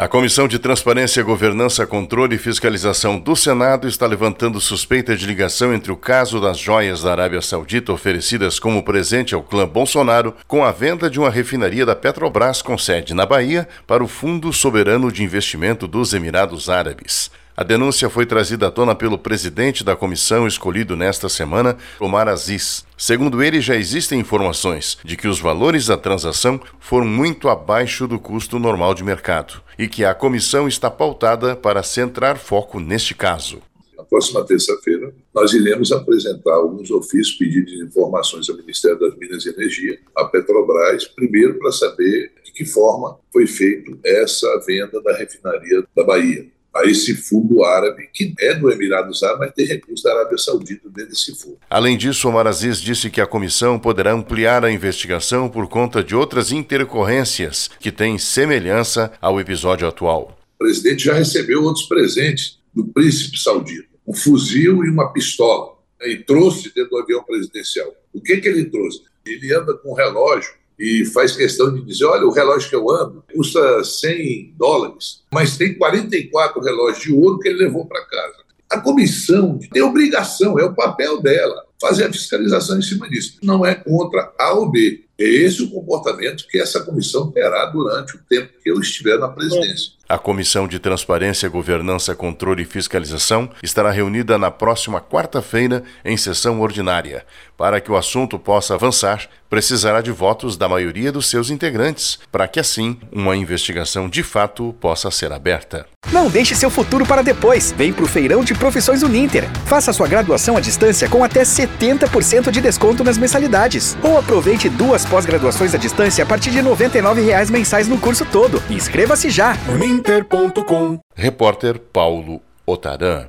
A Comissão de Transparência, Governança, Controle e Fiscalização do Senado está levantando suspeita de ligação entre o caso das joias da Arábia Saudita oferecidas como presente ao clã Bolsonaro com a venda de uma refinaria da Petrobras com sede na Bahia para o Fundo Soberano de Investimento dos Emirados Árabes. A denúncia foi trazida à tona pelo presidente da comissão escolhido nesta semana, Omar Aziz. Segundo ele, já existem informações de que os valores da transação foram muito abaixo do custo normal de mercado e que a comissão está pautada para centrar foco neste caso. Na próxima terça-feira, nós iremos apresentar alguns ofícios pedindo informações ao Ministério das Minas e Energia, à Petrobras, primeiro para saber de que forma foi feita essa venda da refinaria da Bahia a esse fundo árabe, que é do Emirados Árabes, mas tem recursos da Arábia Saudita dentro desse fundo. Além disso, Omar Aziz disse que a comissão poderá ampliar a investigação por conta de outras intercorrências que têm semelhança ao episódio atual. O presidente já recebeu outros presentes do príncipe saudita, um fuzil e uma pistola, e trouxe dentro do avião presidencial. O que, que ele trouxe? Ele anda com um relógio e faz questão de dizer: olha, o relógio que eu ando custa 100 dólares, mas tem 44 relógios de ouro que ele levou para casa. A comissão tem obrigação, é o papel dela, fazer a fiscalização em cima disso. Não é contra A ou B. É esse o comportamento que essa comissão terá durante o tempo que eu estiver na presidência. A Comissão de Transparência, Governança, Controle e Fiscalização estará reunida na próxima quarta-feira em sessão ordinária. Para que o assunto possa avançar, precisará de votos da maioria dos seus integrantes, para que assim uma investigação de fato possa ser aberta. Não deixe seu futuro para depois. Vem para o Feirão de Profissões Uninter. Faça sua graduação à distância com até 70% de desconto nas mensalidades. Ou aproveite duas pós-graduações à distância a partir de R$ 99,00 mensais no curso todo. Inscreva-se já! Uninter.com Repórter Paulo Otaran